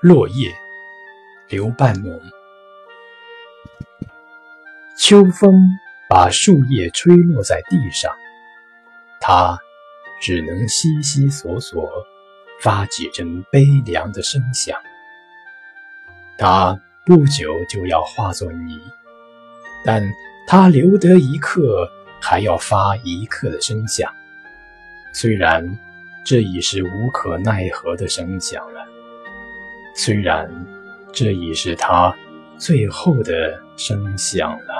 落叶，刘半农。秋风把树叶吹落在地上，它只能悉悉索索发几阵悲凉的声响。它不久就要化作泥，但它留得一刻，还要发一刻的声响。虽然这已是无可奈何的声响了。虽然这已是他最后的声响了。